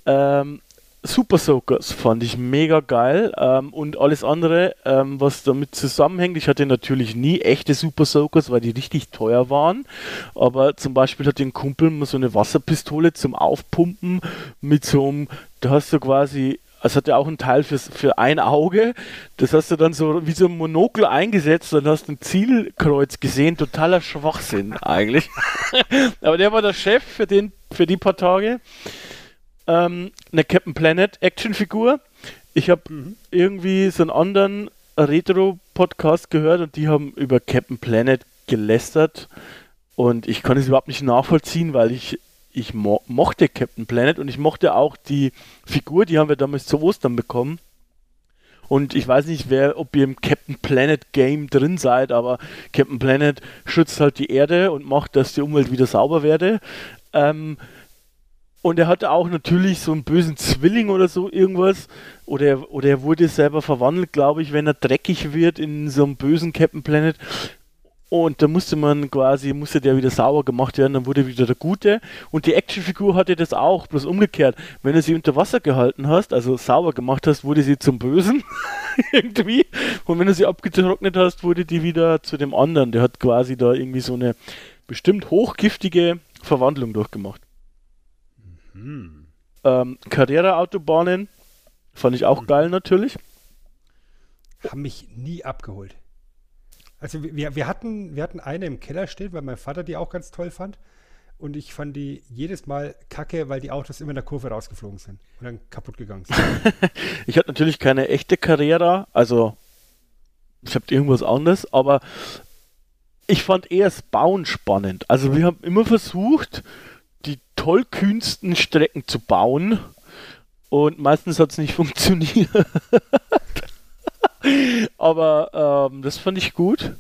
Speaker 1: Ähm, Super Soakers fand ich mega geil ähm, und alles andere, ähm, was damit zusammenhängt. Ich hatte natürlich nie echte Super Soakers, weil die richtig teuer waren. Aber zum Beispiel hat ein Kumpel mal so eine Wasserpistole zum Aufpumpen mit so einem, da hast du quasi, es hat ja auch einen Teil fürs, für ein Auge. Das hast du dann so wie so ein Monokel eingesetzt, dann hast ein Zielkreuz gesehen. Totaler Schwachsinn eigentlich. [LAUGHS] Aber der war der Chef für, den, für die paar Tage ähm, eine Captain Planet Actionfigur. Ich habe irgendwie so einen anderen Retro-Podcast gehört und die haben über Captain Planet gelästert und ich konnte es überhaupt nicht nachvollziehen, weil ich ich mo mochte Captain Planet und ich mochte auch die Figur, die haben wir damals zu Ostern bekommen. Und ich weiß nicht, wer, ob ihr im Captain Planet Game drin seid, aber Captain Planet schützt halt die Erde und macht, dass die Umwelt wieder sauber werde. Ähm, und er hatte auch natürlich so einen bösen Zwilling oder so irgendwas. Oder er, oder er wurde selber verwandelt, glaube ich, wenn er dreckig wird in so einem bösen Captain Planet. Und da musste man quasi, musste der wieder sauber gemacht werden, dann wurde wieder der Gute. Und die Actionfigur hatte das auch, bloß umgekehrt. Wenn du sie unter Wasser gehalten hast, also sauber gemacht hast, wurde sie zum Bösen. [LAUGHS] irgendwie. Und wenn du sie abgetrocknet hast, wurde die wieder zu dem anderen. Der hat quasi da irgendwie so eine bestimmt hochgiftige Verwandlung durchgemacht. Ähm, Carrera-Autobahnen fand ich auch geil natürlich.
Speaker 2: Haben mich nie abgeholt. Also wir, wir, hatten, wir hatten eine im Keller stehen, weil mein Vater die auch ganz toll fand. Und ich fand die jedes Mal kacke, weil die Autos immer in der Kurve rausgeflogen sind und dann kaputt gegangen sind. [LAUGHS]
Speaker 1: Ich hatte natürlich keine echte Carrera, also ich habe irgendwas anderes, aber ich fand eher das Bauen spannend. Also wir haben immer versucht, die tollkühnsten Strecken zu bauen und meistens hat es nicht [LAUGHS] funktioniert. aber ähm, das fand ich gut.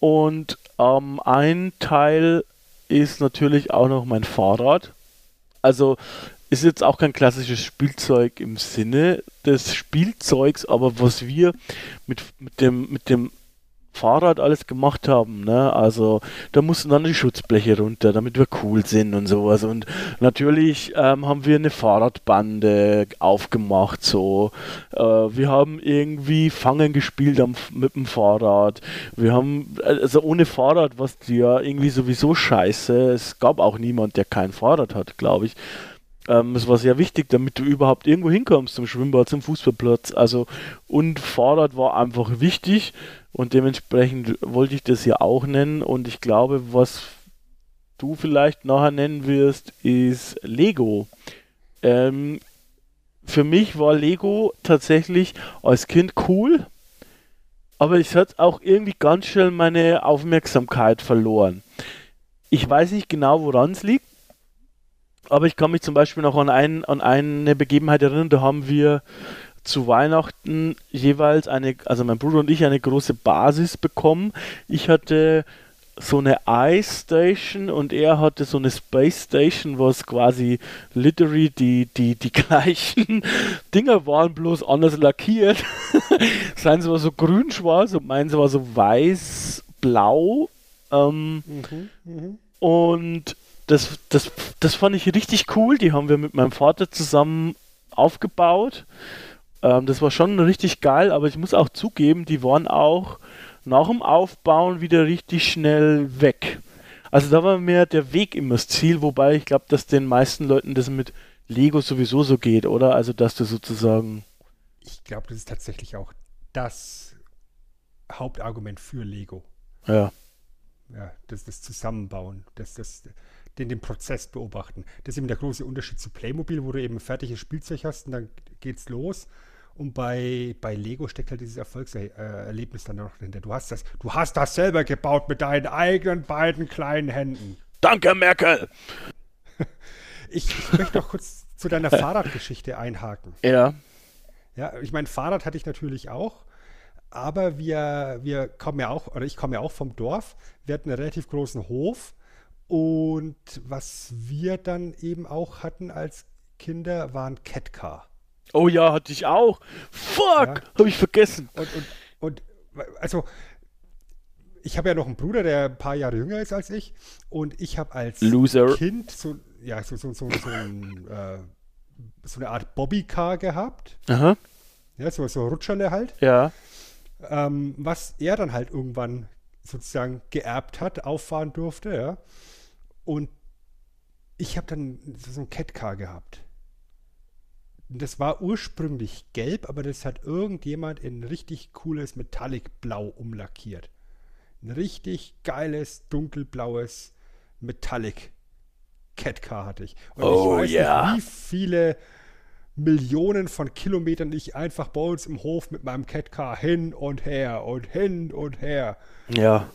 Speaker 1: Und ähm, ein Teil ist natürlich auch noch mein Fahrrad. Also ist jetzt auch kein klassisches Spielzeug im Sinne des Spielzeugs, aber was wir mit, mit, dem, mit dem Fahrrad alles gemacht haben. Ne? Also da mussten dann die Schutzbleche runter, damit wir cool sind und sowas. Und natürlich ähm, haben wir eine Fahrradbande aufgemacht. So, äh, wir haben irgendwie Fangen gespielt am, mit dem Fahrrad. Wir haben also ohne Fahrrad, was ja irgendwie sowieso scheiße. Es gab auch niemand, der kein Fahrrad hat, glaube ich. Ähm, es war sehr wichtig, damit du überhaupt irgendwo hinkommst zum Schwimmbad, zum Fußballplatz. Also und Fahrrad war einfach wichtig und dementsprechend wollte ich das ja auch nennen. Und ich glaube, was du vielleicht nachher nennen wirst, ist Lego. Ähm, für mich war Lego tatsächlich als Kind cool, aber ich hat auch irgendwie ganz schnell meine Aufmerksamkeit verloren. Ich weiß nicht genau, woran es liegt. Aber ich kann mich zum Beispiel noch an, ein, an eine Begebenheit erinnern, da haben wir zu Weihnachten jeweils eine, also mein Bruder und ich, eine große Basis bekommen. Ich hatte so eine Ice Station und er hatte so eine Space Station, was quasi literally die, die, die [LAUGHS] gleichen Dinger waren, bloß anders lackiert. [LAUGHS] Seins war so grün-schwarz und meins war so weiß-blau. Ähm, mhm, mh. Und das, das, das fand ich richtig cool. Die haben wir mit meinem Vater zusammen aufgebaut. Ähm, das war schon richtig geil, aber ich muss auch zugeben, die waren auch nach dem Aufbauen wieder richtig schnell weg. Also da war mir der Weg immer das Ziel, wobei ich glaube, dass den meisten Leuten das mit Lego sowieso so geht, oder? Also dass du sozusagen.
Speaker 2: Ich glaube, das ist tatsächlich auch das Hauptargument für Lego.
Speaker 1: Ja.
Speaker 2: Ja, das, das Zusammenbauen, das, das, den, den Prozess beobachten. Das ist eben der große Unterschied zu Playmobil, wo du eben fertiges Spielzeug hast und dann geht's los. Und bei, bei Lego steckt halt dieses Erfolgserlebnis dann noch dahinter. Du hast das, du hast das selber gebaut mit deinen eigenen beiden kleinen Händen.
Speaker 1: Danke, Merkel! [LAUGHS]
Speaker 2: ich, ich möchte noch kurz zu deiner Fahrradgeschichte einhaken. [LAUGHS]
Speaker 1: Ja.
Speaker 2: Ja, ich meine, Fahrrad hatte ich natürlich auch, aber wir, wir kommen ja auch, oder ich komme ja auch vom Dorf. Wir hatten einen relativ großen Hof und was wir dann eben auch hatten als Kinder, waren Catcar.
Speaker 1: Oh ja, hatte ich auch. Fuck, ja. habe ich vergessen.
Speaker 2: Und, und, und also ich habe ja noch einen Bruder, der ein paar Jahre jünger ist als ich. Und ich habe als
Speaker 1: Loser.
Speaker 2: Kind so, ja, so, so, so, so, ein, äh, so eine Art Bobbycar gehabt.
Speaker 1: Aha.
Speaker 2: Ja, so, so Rutscherle halt.
Speaker 1: Ja.
Speaker 2: Ähm, was er dann halt irgendwann sozusagen geerbt hat, auffahren durfte, ja. Und ich habe dann so ein Catcar gehabt. Das war ursprünglich gelb, aber das hat irgendjemand in richtig cooles Metallic-Blau umlackiert. Ein richtig geiles, dunkelblaues Metallic Catcar hatte ich.
Speaker 1: Und oh,
Speaker 2: ich weiß
Speaker 1: yeah.
Speaker 2: nicht, wie viele Millionen von Kilometern ich einfach bei uns im Hof mit meinem Catcar hin und her und hin und her.
Speaker 1: Ja.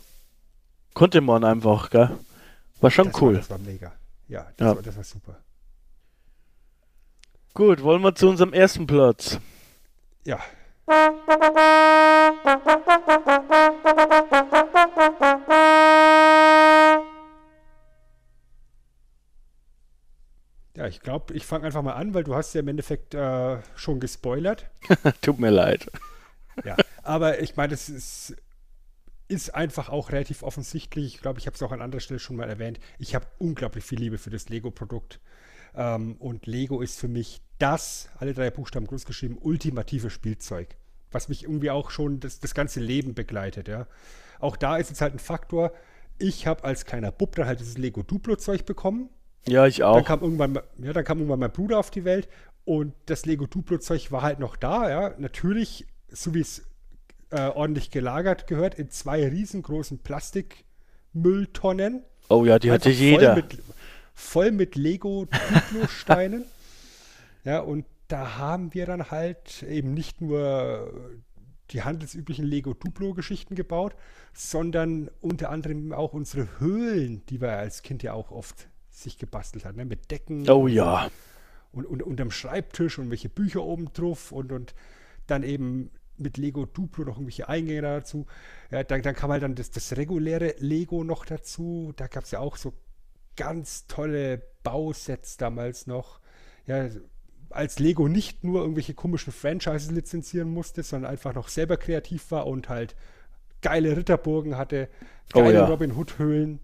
Speaker 1: Konnte man einfach, gell? War schon
Speaker 2: das
Speaker 1: cool.
Speaker 2: War, das war mega. Ja, das, ja. War, das war super.
Speaker 1: Gut, wollen wir zu unserem ersten Platz?
Speaker 2: Ja. Ja, ich glaube, ich fange einfach mal an, weil du hast ja im Endeffekt äh, schon gespoilert. [LAUGHS]
Speaker 1: Tut mir leid.
Speaker 2: Ja, aber ich meine, es ist, ist einfach auch relativ offensichtlich. Ich glaube, ich habe es auch an anderer Stelle schon mal erwähnt. Ich habe unglaublich viel Liebe für das Lego-Produkt. Ähm, und Lego ist für mich das, alle drei Buchstaben groß geschrieben, ultimative Spielzeug. Was mich irgendwie auch schon das, das ganze Leben begleitet, ja. Auch da ist jetzt halt ein Faktor. Ich habe als kleiner Bub dann halt dieses Lego Duplo-Zeug bekommen.
Speaker 1: Ja, ich auch.
Speaker 2: Dann kam irgendwann, ja, dann kam irgendwann mein Bruder auf die Welt und das Lego Duplo-Zeug war halt noch da, ja. Natürlich, so wie es äh, ordentlich gelagert gehört, in zwei riesengroßen Plastikmülltonnen.
Speaker 1: Oh ja, die hatte jeder.
Speaker 2: Mit, voll mit Lego-Duplo-Steinen. [LAUGHS] ja, und da haben wir dann halt eben nicht nur die handelsüblichen Lego-Duplo-Geschichten gebaut, sondern unter anderem auch unsere Höhlen, die wir als Kind ja auch oft sich gebastelt haben, ne? mit Decken.
Speaker 1: Oh ja.
Speaker 2: Und, und unterm Schreibtisch und welche Bücher oben drauf und, und dann eben mit Lego Duplo noch irgendwelche Eingänge dazu. Ja, dann, dann kam halt dann das, das reguläre Lego noch dazu. Da gab es ja auch so ganz tolle Bausets damals noch. Ja, als Lego nicht nur irgendwelche komischen Franchises lizenzieren musste, sondern einfach noch selber kreativ war und halt geile Ritterburgen hatte,
Speaker 1: Oh
Speaker 2: geile
Speaker 1: ja.
Speaker 2: Robin Hood Höhlen.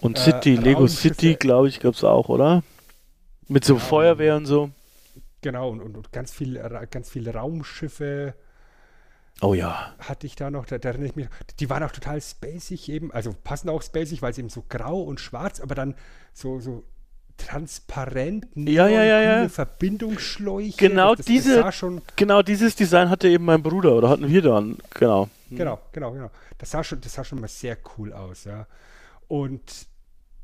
Speaker 1: Und
Speaker 2: Äh,
Speaker 1: City, Lego
Speaker 2: Raumschiffe.
Speaker 1: City, glaube ich, gab es auch, oder? Mit so
Speaker 2: Ja,
Speaker 1: Feuerwehr und so.
Speaker 2: Genau, und, und, und ganz, viel, ganz viele Raumschiffe
Speaker 1: Oh ja.
Speaker 2: hatte ich da noch, da, da erinnere ich mich, die waren auch total spacig eben, also passen auch spacig, weil es eben so grau und schwarz, aber dann so, so transparent,
Speaker 1: Ja, ja, ja, ja.
Speaker 2: Verbindungsschläuche.
Speaker 1: Genau
Speaker 2: das,
Speaker 1: diese-
Speaker 2: Das schon,
Speaker 1: Genau dieses Design hatte eben mein Bruder, oder hatten wir dann. Genau.
Speaker 2: genau, genau, genau. Das sah schon, das sah schon mal sehr cool aus, ja. Und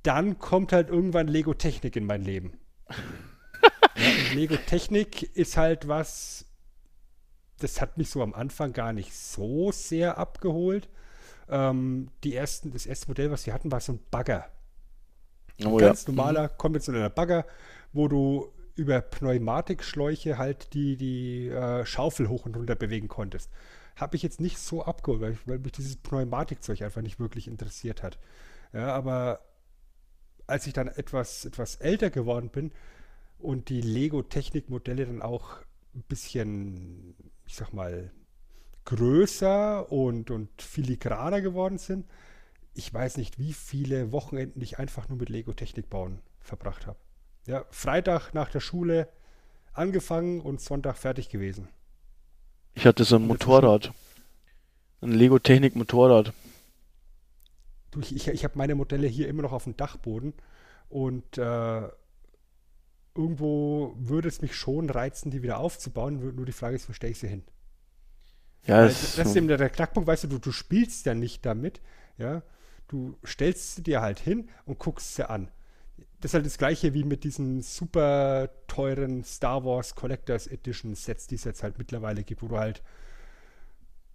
Speaker 2: dann kommt halt irgendwann Lego Technik in mein Leben. [LAUGHS] ja, Lego Technik ist halt was, das hat mich so am Anfang gar nicht so sehr abgeholt. Ähm, die ersten, das erste Modell, was wir hatten, war so ein Bagger.
Speaker 1: Oh ja.
Speaker 2: Ganz normaler konventioneller Bagger, wo du über Pneumatikschläuche halt die, die äh, Schaufel hoch und runter bewegen konntest. Habe ich jetzt nicht so abgeholt, weil, weil mich dieses Pneumatikzeug einfach nicht wirklich interessiert hat. Ja, aber als ich dann etwas, etwas älter geworden bin und die Lego-Technik-Modelle dann auch ein bisschen, ich sag mal, größer und, und filigraner geworden sind, ich weiß nicht, wie viele Wochenenden ich einfach nur mit Lego-Technik bauen verbracht habe. Ja, Freitag nach der Schule angefangen und Sonntag fertig gewesen.
Speaker 1: Ich hatte so ein Motorrad. Ein Lego Technik Motorrad.
Speaker 2: Du, ich ich, ich habe meine Modelle hier immer noch auf dem Dachboden und äh, irgendwo würde es mich schon reizen, die wieder aufzubauen. Nur die Frage ist, wo stelle ich sie hin?
Speaker 1: Ja, es,
Speaker 2: das ist eben der, der Knackpunkt, weißt du, du, du spielst ja nicht damit, ja. Du stellst sie dir halt hin und guckst sie an. Das ist halt das gleiche wie mit diesen super teuren Star Wars Collectors Edition Sets, die es jetzt halt mittlerweile gibt, wo du halt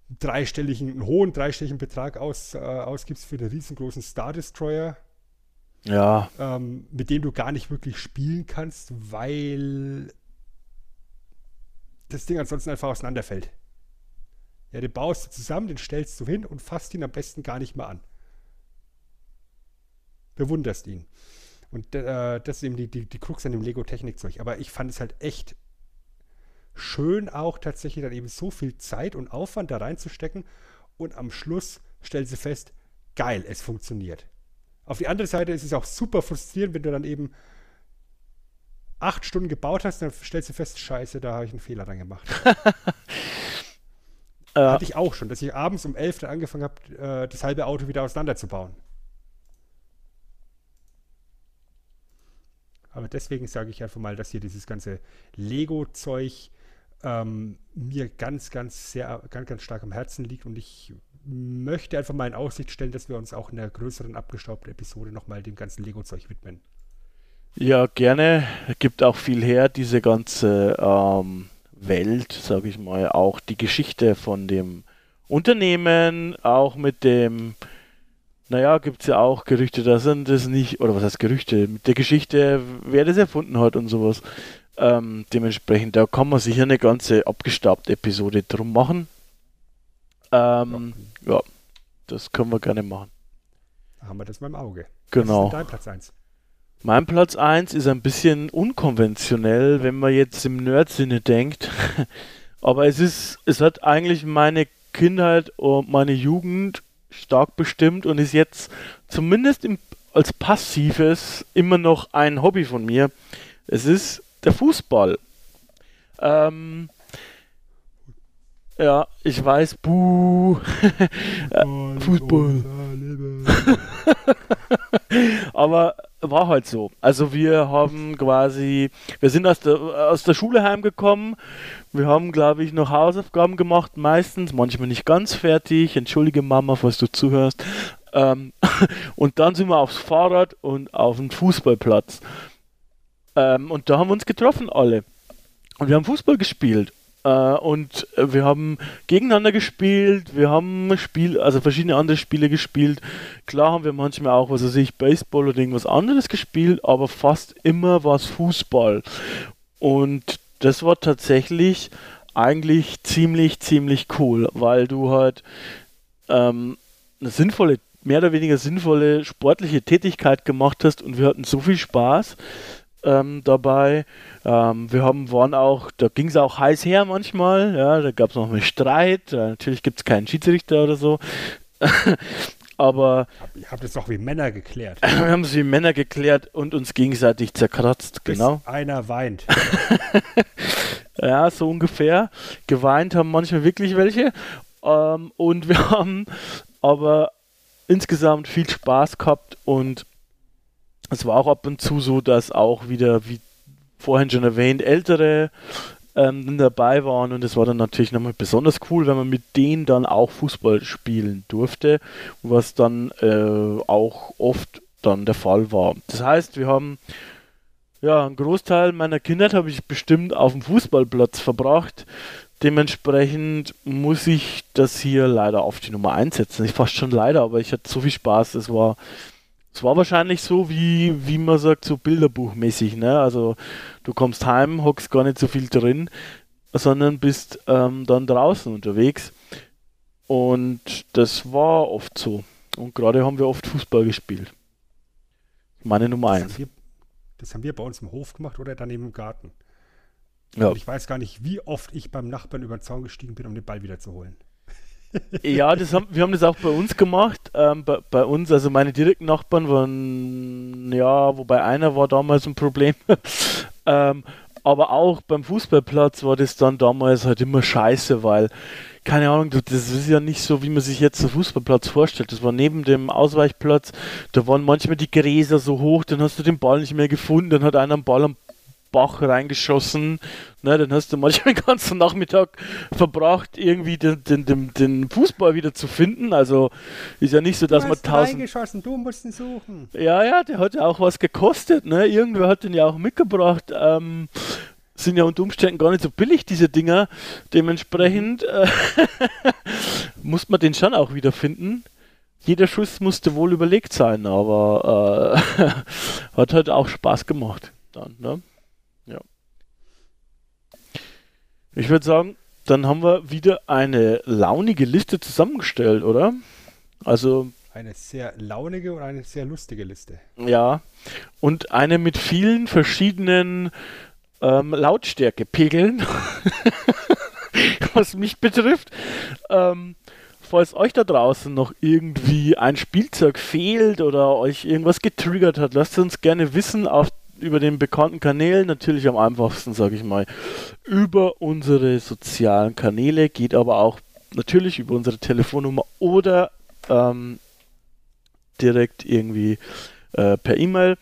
Speaker 2: einen dreistelligen, einen hohen dreistelligen Betrag aus, äh, ausgibst für einen riesengroßen Star Destroyer,
Speaker 1: ja,
Speaker 2: ähm, mit dem du gar nicht wirklich spielen kannst, weil das Ding ansonsten einfach auseinanderfällt. Ja, den baust du zusammen, den stellst du hin und fasst ihn am besten gar nicht mehr an. Bewunderst ihn. Und äh, das ist eben die, die, die Krux an dem Lego-Technikzeug. Aber ich fand es halt echt schön, auch tatsächlich dann eben so viel Zeit und Aufwand da reinzustecken und am Schluss stellst du fest, geil, es funktioniert. Auf die andere Seite ist es auch super frustrierend, wenn du dann eben acht Stunden gebaut hast, dann stellst du fest, scheiße, da habe ich einen Fehler dran gemacht. [LAUGHS] Hatte ich auch schon, dass ich abends um 11 dann angefangen habe, äh, das halbe Auto wieder auseinanderzubauen. Aber deswegen sage ich einfach mal, dass hier dieses ganze Lego-Zeug ähm, mir ganz, ganz sehr, ganz, ganz stark am Herzen liegt und ich möchte einfach mal in Aussicht stellen, dass wir uns auch in einer größeren abgestaubten Episode nochmal dem ganzen Lego-Zeug widmen.
Speaker 1: ja, gerne. Gibt auch viel her, diese ganze ähm, Welt, sage ich mal. Auch die Geschichte von dem Unternehmen, auch mit dem, naja, gibt es ja auch Gerüchte, da sind es nicht, oder was heißt Gerüchte, mit der Geschichte, wer das erfunden hat und sowas. Ähm, dementsprechend, da kann man sicher eine ganze abgestaubte Episode drum machen. Ähm, ja, das können wir gerne machen.
Speaker 2: Da haben wir das mal im Auge.
Speaker 1: Genau.
Speaker 2: Was ist dein Platz 1?
Speaker 1: Mein Platz 1 ist ein bisschen unkonventionell, wenn man jetzt im Nerd-Sinne denkt. [LAUGHS] Aber es ist, es hat eigentlich meine Kindheit und meine Jugend stark bestimmt und ist jetzt zumindest im, als passives immer noch ein Hobby von mir. Es ist der Fußball. Ähm, ja, ich weiß, buh. [LAUGHS] Fußball. Aber war halt so. Also wir haben quasi, wir sind aus der, aus der Schule heimgekommen. Wir haben, glaube ich, noch Hausaufgaben gemacht, meistens, manchmal nicht ganz fertig. Entschuldige Mama, falls du zuhörst. Ähm, [LAUGHS] und dann sind wir aufs Fahrrad und auf den Fußballplatz. Ähm, und da haben wir uns getroffen alle. Und wir haben Fußball gespielt. Äh, und äh, wir haben gegeneinander gespielt, wir haben Spiel, also verschiedene andere Spiele gespielt. Klar haben wir manchmal auch, was weiß ich, Baseball oder irgendwas anderes gespielt, aber fast immer war es Fußball. Und das war tatsächlich eigentlich ziemlich, ziemlich cool, weil du halt ähm, eine sinnvolle, mehr oder weniger sinnvolle sportliche Tätigkeit gemacht hast und wir hatten so viel Spaß ähm, dabei. Ähm, wir haben, waren auch, da ging es auch heiß her manchmal, ja, da gab es noch einen Streit, äh, natürlich gibt es keinen Schiedsrichter oder so. [LAUGHS] Aber
Speaker 2: Ihr habt es doch wie Männer geklärt. [LAUGHS]
Speaker 1: wir haben es wie Männer geklärt und uns gegenseitig zerkratzt, genau.
Speaker 2: Bis einer weint. [LAUGHS]
Speaker 1: Ja, so ungefähr. Geweint haben manchmal wirklich welche. Ähm, und wir haben aber insgesamt viel Spaß gehabt und es war auch ab und zu so, dass auch wieder, wie vorhin schon erwähnt, ältere ähm, dabei waren und es war dann natürlich nochmal besonders cool, wenn man mit denen dann auch Fußball spielen durfte, was dann äh, auch oft dann der Fall war. Das heißt, wir haben ja, einen Großteil meiner Kindheit habe ich bestimmt auf dem Fußballplatz verbracht. Dementsprechend muss ich das hier leider auf die Nummer 1 setzen. Ich fast schon leider, aber ich hatte so viel Spaß. Es war, es war wahrscheinlich so, wie, wie man sagt, so bilderbuchmäßig. Ne? Also du kommst heim, hockst gar nicht so viel drin, sondern bist ähm, dann draußen unterwegs. Und das war oft so. Und gerade haben wir oft Fußball gespielt. Meine Nummer
Speaker 2: Das
Speaker 1: 1.
Speaker 2: haben, wir, das haben wir bei uns im Hof gemacht oder daneben im Garten.
Speaker 1: Ja.
Speaker 2: Und ich weiß gar nicht, wie oft ich beim Nachbarn über den Zaun gestiegen bin, um den Ball wieder zu holen.
Speaker 1: Ja, das haben, wir haben das auch bei uns gemacht. Ähm, bei, bei uns, also meine direkten Nachbarn waren, ja, wobei einer war damals ein Problem. [LAUGHS] ähm, aber auch beim Fußballplatz war das dann damals halt immer scheiße, weil, keine Ahnung, das ist ja nicht so, wie man sich jetzt den Fußballplatz vorstellt. Das war neben dem Ausweichplatz, da waren manchmal die Gräser so hoch, dann hast du den Ball nicht mehr gefunden, dann hat einer einen Ball am Bach reingeschossen, ne, dann hast du manchmal den ganzen Nachmittag verbracht, irgendwie den, den, den, den Fußball wieder zu finden. Also ist ja nicht so, dass man tausend.
Speaker 2: reingeschossen, du musst ihn suchen.
Speaker 1: Ja, ja, der hat ja auch was gekostet, ne? Irgendwer hat den ja auch mitgebracht. Ähm, sind ja unter Umständen gar nicht so billig, diese Dinger. Dementsprechend äh, [LAUGHS] muss man den schon auch wieder finden. Jeder Schuss musste wohl überlegt sein, aber äh, [LAUGHS] hat halt auch Spaß gemacht. Dann, ne? Ja. Ich würde sagen, dann haben wir wieder eine launige Liste zusammengestellt, oder? Also
Speaker 2: Eine sehr launige und eine sehr lustige Liste.
Speaker 1: ja, und eine mit vielen verschiedenen ähm, Lautstärkepegeln, [LAUGHS] was mich betrifft. Ähm, falls euch da draußen noch irgendwie ein Spielzeug fehlt oder euch irgendwas getriggert hat, lasst uns gerne wissen auf über den bekannten Kanälen, natürlich am einfachsten, sage ich mal, über unsere sozialen Kanäle, geht aber auch natürlich über unsere Telefonnummer oder ähm, direkt irgendwie äh, per E-Mail.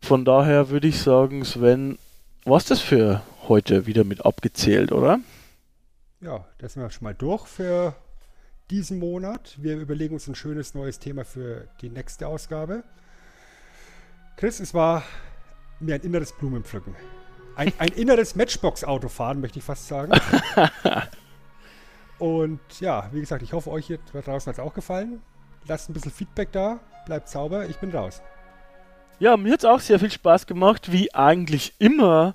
Speaker 1: Von daher würde ich sagen, Sven, was das für heute wieder mit abgezählt, oder?
Speaker 2: Ja, das sind wir schon mal durch für diesen Monat. Wir überlegen uns ein schönes neues Thema für die nächste Ausgabe. Chris, es war mir ein inneres Blumenpflücken. Ein, ein [LAUGHS] inneres Matchbox-Autofahren, möchte ich fast sagen. [LAUGHS] Und ja, wie gesagt, ich hoffe, euch hier draußen hat es auch gefallen. Lasst ein bisschen Feedback da, bleibt sauber, ich bin raus.
Speaker 1: Ja, mir hat es auch sehr viel Spaß gemacht, wie eigentlich immer,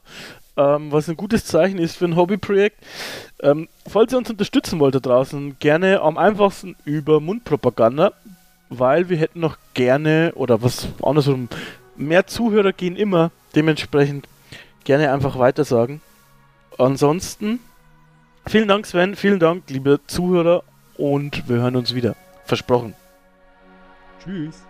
Speaker 1: ähm, was ein gutes Zeichen ist für ein Hobbyprojekt. Ähm, falls ihr uns unterstützen wollt da draußen, gerne am einfachsten über Mundpropaganda, weil wir hätten noch gerne, oder was andersrum, mehr Zuhörer gehen immer, dementsprechend gerne einfach weitersagen. Ansonsten, vielen Dank Sven, vielen Dank liebe Zuhörer und wir hören uns wieder. Versprochen.
Speaker 2: Tschüss.